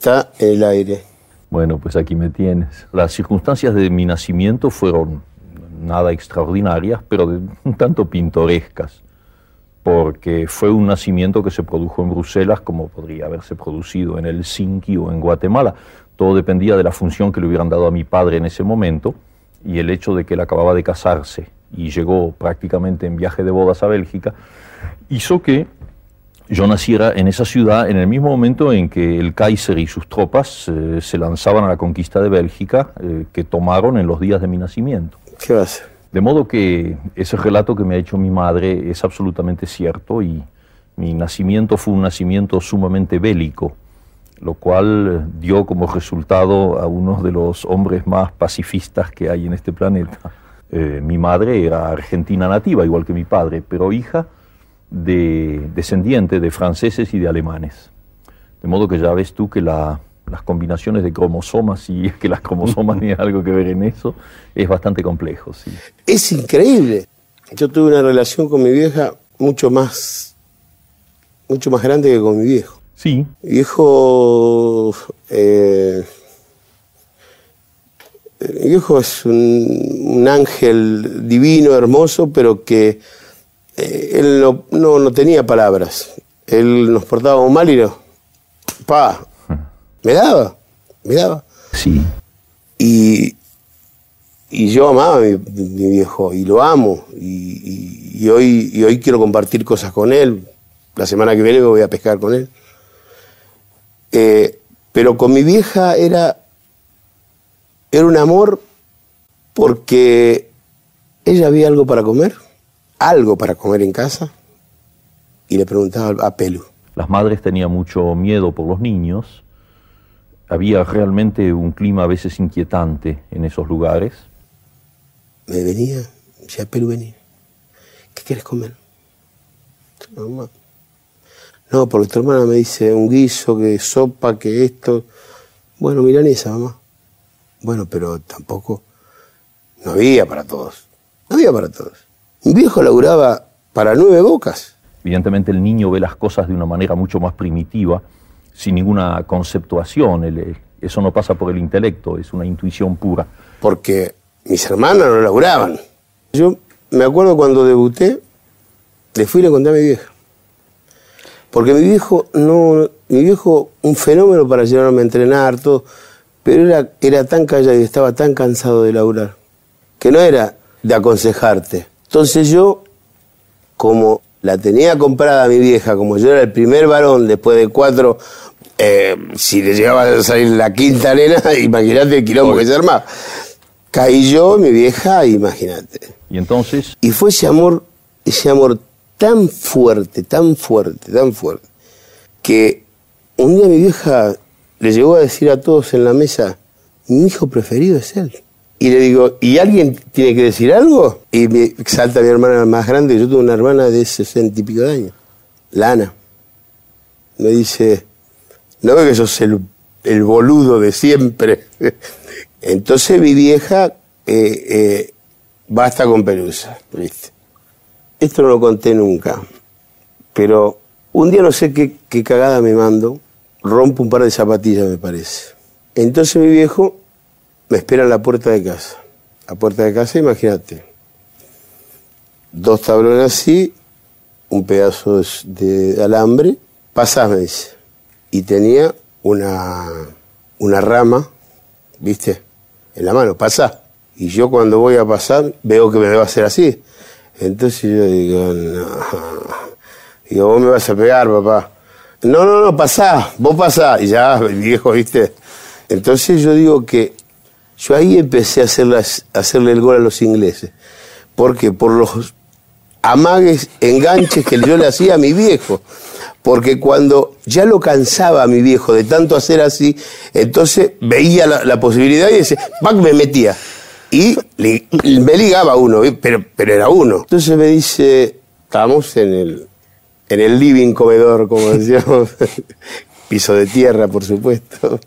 está el aire. Bueno, pues aquí me tienes. Las circunstancias de mi nacimiento fueron nada extraordinarias, pero un tanto pintorescas, porque fue un nacimiento que se produjo en Bruselas como podría haberse producido en Helsinki o en Guatemala. Todo dependía de la función que le hubieran dado a mi padre en ese momento y el hecho de que él acababa de casarse y llegó prácticamente en viaje de bodas a Bélgica, hizo que yo naciera en esa ciudad en el mismo momento en que el Kaiser y sus tropas eh, se lanzaban a la conquista de Bélgica, eh, que tomaron en los días de mi nacimiento. ¿Qué va a hacer? De modo que ese relato que me ha hecho mi madre es absolutamente cierto y mi nacimiento fue un nacimiento sumamente bélico, lo cual dio como resultado a uno de los hombres más pacifistas que hay en este planeta. Eh, mi madre era argentina nativa, igual que mi padre, pero hija de descendiente de franceses y de alemanes. De modo que ya ves tú que las combinaciones de cromosomas, y es que las cromosomas tienen algo que ver en eso, es bastante complejo. Sí. Es increíble. Yo tuve una relación con mi vieja mucho más, mucho más grande que con mi viejo. Sí. Mi viejo, eh, mi viejo es un, un ángel divino, hermoso, pero que eh, él no, no, tenía palabras. Él nos portaba mal y no. Pa, me daba, me daba. Sí. Y, y yo amaba a mi, viejo y lo amo. Y, hoy, y hoy quiero compartir cosas con él. La semana que viene me voy a pescar con él. Eh, pero con mi vieja era, era un amor porque ella había algo para comer algo para comer en casa y le preguntaba a Pelu. Las madres tenían mucho miedo por los niños. Había realmente un clima a veces inquietante en esos lugares. Me venía, decía Pelu, venía. ¿Qué quieres comer? Mamá. No, porque tu hermana me dice un guiso, que sopa, que esto. Bueno, milanesa, mamá. Bueno, pero tampoco. No había para todos. No había para todos. Un viejo laburaba para nueve bocas. Evidentemente el niño ve las cosas de una manera mucho más primitiva, sin ninguna conceptuación. eso no pasa por el intelecto, es una intuición pura. Porque mis hermanas no laburaban. Yo me acuerdo cuando debuté, le fui y le conté a mi vieja. Porque mi viejo, no, mi viejo, un fenómeno para llevarme a entrenar, todo, pero era, era tan callado y estaba tan cansado de laburar, que no era de aconsejarte, entonces yo, como la tenía comprada mi vieja, como yo era el primer varón después de cuatro, eh, si le llegaba a salir la quinta nena, imagínate el quilombo que se armaba. Caí yo, mi vieja, imagínate. ¿Y entonces? Y fue ese amor, ese amor tan fuerte, tan fuerte, tan fuerte, que un día mi vieja le llegó a decir a todos en la mesa, mi hijo preferido es él. Y le digo, ¿y alguien tiene que decir algo? Y me salta mi hermana más grande, yo tengo una hermana de sesenta y pico de años, Lana. Me dice, ¿no ve que sos el, el boludo de siempre? Entonces mi vieja eh, eh, basta con pelusa, ¿viste? Esto no lo conté nunca, pero un día no sé qué, qué cagada me mando, rompo un par de zapatillas, me parece. Entonces mi viejo me espera en la puerta de casa. La puerta de casa, imagínate. Dos tablones así, un pedazo de alambre. Pasás, me dice. Y tenía una, una rama, ¿viste? En la mano, pasá. Y yo cuando voy a pasar, veo que me va a hacer así. Entonces yo digo, no. Digo, vos me vas a pegar, papá. No, no, no, pasá, vos pasá. Y ya, viejo, ¿viste? Entonces yo digo que yo ahí empecé a, hacerle el gol a los ingleses. ¿Por qué? Por los amagues, enganches que yo le hacía a mi viejo. Porque cuando ya lo cansaba mi viejo de tanto hacer así, entonces veía la, posibilidad y decía, ¡pac! me metía. Y me ligaba uno, pero, pero era uno. Entonces me dice, estamos en el, en el living comedor, como decíamos, piso de tierra, por supuesto.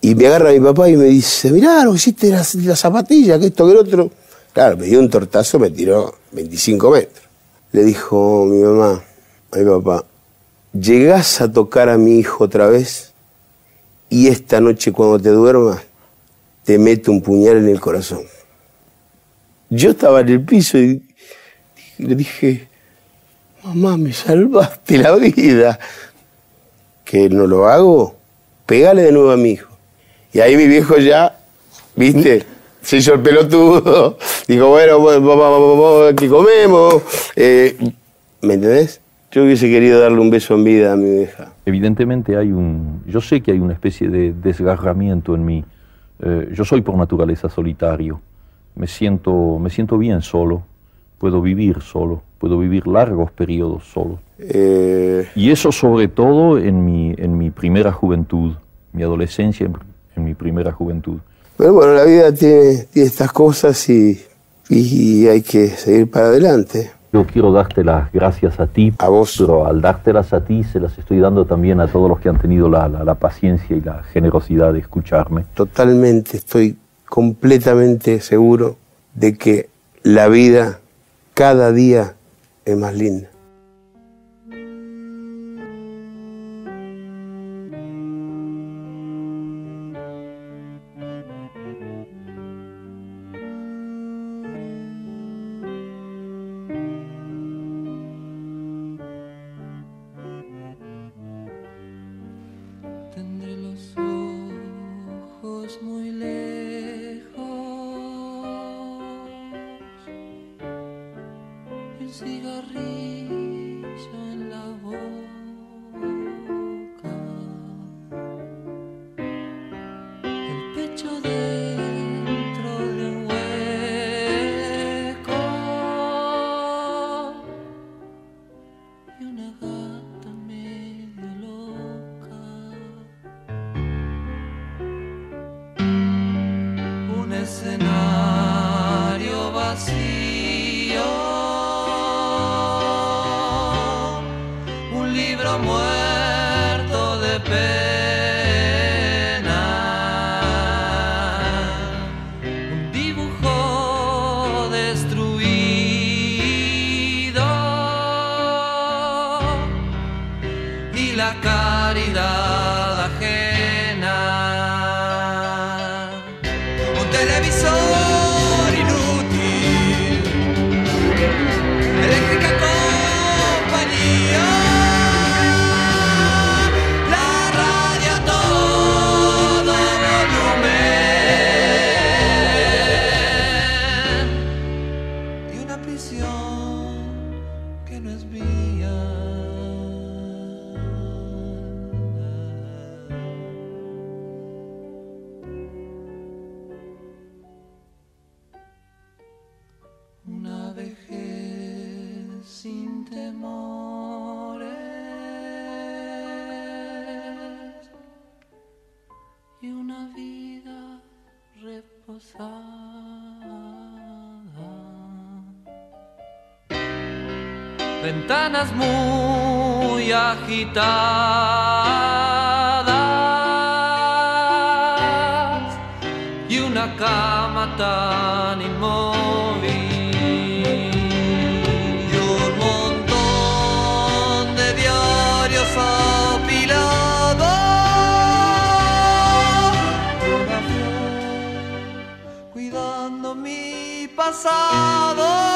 Y me agarra mi papá y me dice, mirá, lo hiciste la, la zapatilla, que esto, que el otro. Claro, me dio un tortazo, me tiró 25 metros. Le dijo mi mamá a mi papá, llegás a tocar a mi hijo otra vez y esta noche cuando te duermas te mete un puñal en el corazón. Yo estaba en el piso y le dije, mamá, me salvaste la vida. Que no lo hago, pégale de nuevo a mi hijo. Y ahí mi viejo ya, viste, se hizo el pelotudo. Dijo, bueno, vamos, aquí comemos. Eh, ¿Me entendés? Yo hubiese querido darle un beso en vida a mi vieja. Evidentemente hay un, yo sé que hay una especie de desgarramiento en mí. Eh, yo soy por naturaleza solitario. Me siento, me siento bien solo. Puedo vivir solo. Puedo vivir largos periodos solo. Eh, Y eso sobre todo en mi, en mi primera juventud, mi adolescencia, en, mi primera juventud. pero bueno, la vida tiene, tiene estas cosas y, y hay que seguir para adelante. Yo quiero darte las gracias a ti, A vos. pero al dártelas a ti se las estoy dando también a todos los que han tenido la, la- la paciencia y la generosidad de escucharme. Totalmente, estoy completamente seguro de que la vida cada día es más linda. Una vejez sin temores y una vida reposa. ventanas muy agitadas y una cama tan inmóvil. Y un montón de diarios apilados cuidando mi pasado.